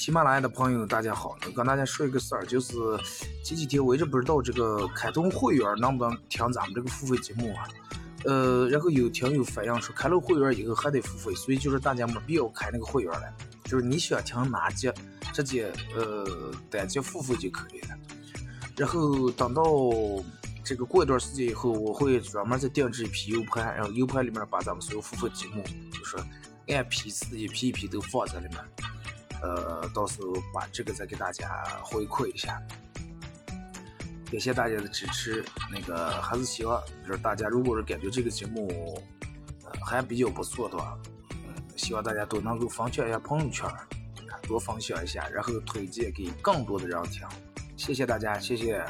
喜马拉雅的朋友，大家好！我跟大家说一个事儿，就是前几天我一直不知道这个开通会员能不能听咱们这个付费节目啊。呃，然后有听友反映说开了会员以后还得付费，所以就是大家没必要开那个会员了。就是你想听哪集，直接呃单击付费就可以了。然后等到这个过一段时间以后，我会专门再定制一批 U 盘，然后 U 盘里面把咱们所有付费节目，就是按批次一批一批都放在里面。呃，到时候把这个再给大家回馈一下，感谢大家的支持。那个还是希望，就是大家如果是感觉这个节目呃还比较不错的话，嗯，希望大家都能够分享一下朋友圈，多分享一下，然后推荐给更多的人听。谢谢大家，谢谢。